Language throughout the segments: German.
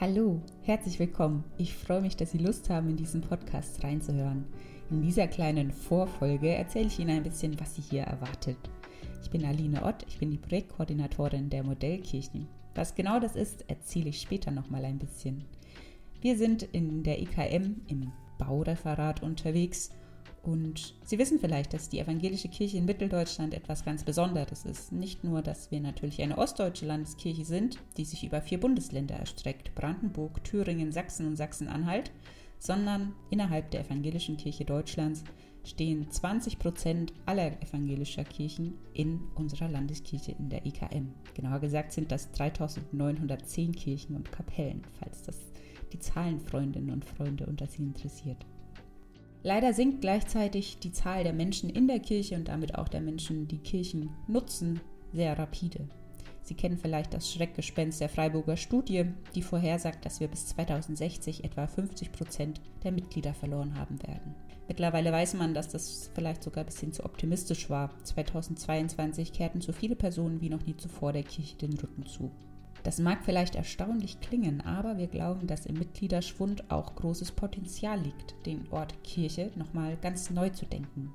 Hallo, herzlich willkommen. Ich freue mich, dass Sie Lust haben, in diesen Podcast reinzuhören. In dieser kleinen Vorfolge erzähle ich Ihnen ein bisschen, was Sie hier erwartet. Ich bin Aline Ott, ich bin die Projektkoordinatorin der Modellkirchen. Was genau das ist, erzähle ich später nochmal ein bisschen. Wir sind in der IKM im Baureferat unterwegs und Sie wissen vielleicht, dass die evangelische Kirche in Mitteldeutschland etwas ganz Besonderes ist. Nicht nur, dass wir natürlich eine ostdeutsche Landeskirche sind, die sich über vier Bundesländer erstreckt, Brandenburg, Thüringen, Sachsen und Sachsen-Anhalt, sondern innerhalb der evangelischen Kirche Deutschlands stehen 20 Prozent aller evangelischer Kirchen in unserer Landeskirche in der EKM. Genauer gesagt sind das 3910 Kirchen und Kapellen, falls das die Zahlenfreundinnen und Freunde unter Sie interessiert. Leider sinkt gleichzeitig die Zahl der Menschen in der Kirche und damit auch der Menschen, die Kirchen nutzen, sehr rapide. Sie kennen vielleicht das Schreckgespenst der Freiburger Studie, die vorhersagt, dass wir bis 2060 etwa 50 Prozent der Mitglieder verloren haben werden. Mittlerweile weiß man, dass das vielleicht sogar ein bisschen zu optimistisch war. 2022 kehrten so viele Personen wie noch nie zuvor der Kirche den Rücken zu. Das mag vielleicht erstaunlich klingen, aber wir glauben, dass im Mitgliederschwund auch großes Potenzial liegt, den Ort Kirche nochmal ganz neu zu denken.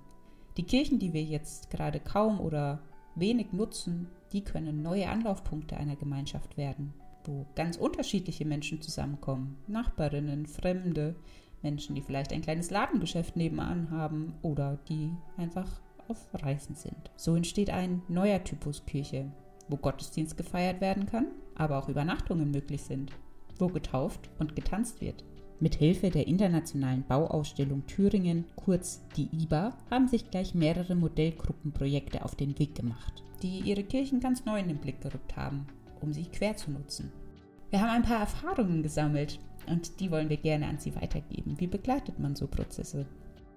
Die Kirchen, die wir jetzt gerade kaum oder wenig nutzen, die können neue Anlaufpunkte einer Gemeinschaft werden, wo ganz unterschiedliche Menschen zusammenkommen. Nachbarinnen, Fremde, Menschen, die vielleicht ein kleines Ladengeschäft nebenan haben oder die einfach auf Reisen sind. So entsteht ein neuer Typus Kirche, wo Gottesdienst gefeiert werden kann, aber auch Übernachtungen möglich sind, wo getauft und getanzt wird. Mit Hilfe der internationalen Bauausstellung Thüringen, kurz die IBA, haben sich gleich mehrere Modellgruppenprojekte auf den Weg gemacht, die ihre Kirchen ganz neu in den Blick gerückt haben, um sie quer zu nutzen. Wir haben ein paar Erfahrungen gesammelt und die wollen wir gerne an Sie weitergeben. Wie begleitet man so Prozesse?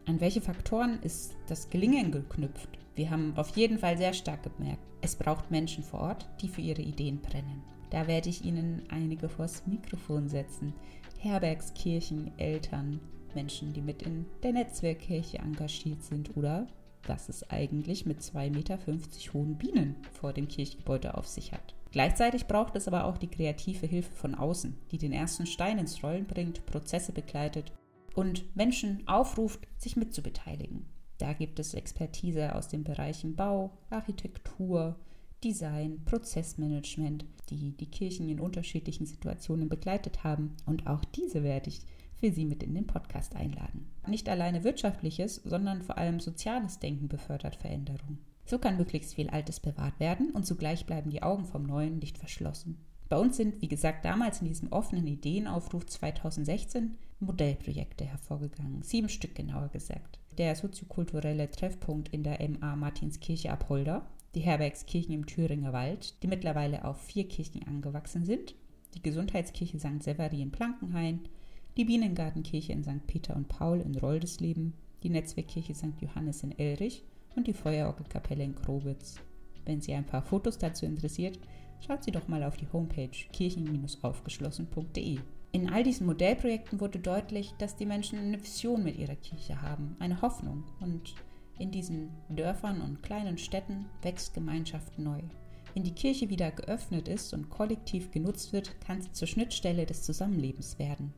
An welche Faktoren ist das Gelingen geknüpft? Wir haben auf jeden Fall sehr stark gemerkt, es braucht Menschen vor Ort, die für ihre Ideen brennen. Da werde ich Ihnen einige vors Mikrofon setzen. Herbergskirchen, Eltern, Menschen, die mit in der Netzwerkkirche engagiert sind oder was es eigentlich mit 2,50 Meter hohen Bienen vor dem Kirchgebäude auf sich hat. Gleichzeitig braucht es aber auch die kreative Hilfe von außen, die den ersten Stein ins Rollen bringt, Prozesse begleitet und Menschen aufruft, sich mitzubeteiligen. Da gibt es Expertise aus den Bereichen Bau, Architektur, Design, Prozessmanagement, die die Kirchen in unterschiedlichen Situationen begleitet haben. Und auch diese werde ich für Sie mit in den Podcast einladen. Nicht alleine wirtschaftliches, sondern vor allem soziales Denken befördert Veränderung. So kann möglichst viel Altes bewahrt werden und zugleich bleiben die Augen vom Neuen nicht verschlossen. Bei uns sind, wie gesagt, damals in diesem offenen Ideenaufruf 2016 Modellprojekte hervorgegangen. Sieben Stück genauer gesagt. Der soziokulturelle Treffpunkt in der MA Martinskirche Apolda, die Herbergskirchen im Thüringer Wald, die mittlerweile auf vier Kirchen angewachsen sind, die Gesundheitskirche St. Severi in Plankenhain, die Bienengartenkirche in St. Peter und Paul in Roldesleben, die Netzwerkkirche St. Johannes in Elrich und die Feuerorgelkapelle in Krowitz. Wenn Sie ein paar Fotos dazu interessiert, schaut Sie doch mal auf die Homepage kirchen-aufgeschlossen.de. In all diesen Modellprojekten wurde deutlich, dass die Menschen eine Vision mit ihrer Kirche haben, eine Hoffnung und in diesen Dörfern und kleinen Städten wächst Gemeinschaft neu. Wenn die Kirche wieder geöffnet ist und kollektiv genutzt wird, kann sie zur Schnittstelle des Zusammenlebens werden.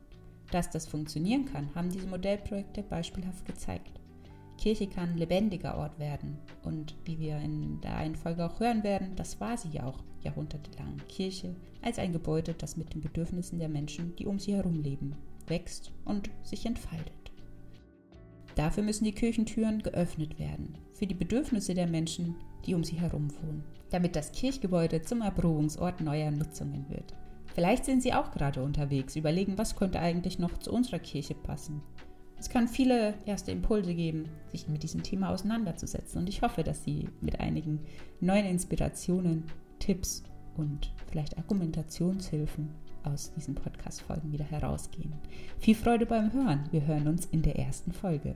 Dass das funktionieren kann, haben diese Modellprojekte beispielhaft gezeigt. Kirche kann lebendiger Ort werden. Und wie wir in der einen Folge auch hören werden, das war sie ja auch jahrhundertelang. Kirche als ein Gebäude, das mit den Bedürfnissen der Menschen, die um sie herum leben, wächst und sich entfaltet. Dafür müssen die Kirchentüren geöffnet werden, für die Bedürfnisse der Menschen, die um sie herum wohnen, damit das Kirchgebäude zum Erprobungsort neuer Nutzungen wird. Vielleicht sind Sie auch gerade unterwegs, überlegen, was könnte eigentlich noch zu unserer Kirche passen. Es kann viele erste Impulse geben, sich mit diesem Thema auseinanderzusetzen und ich hoffe, dass Sie mit einigen neuen Inspirationen, Tipps und vielleicht Argumentationshilfen aus diesen Podcast-Folgen wieder herausgehen. Viel Freude beim Hören. Wir hören uns in der ersten Folge.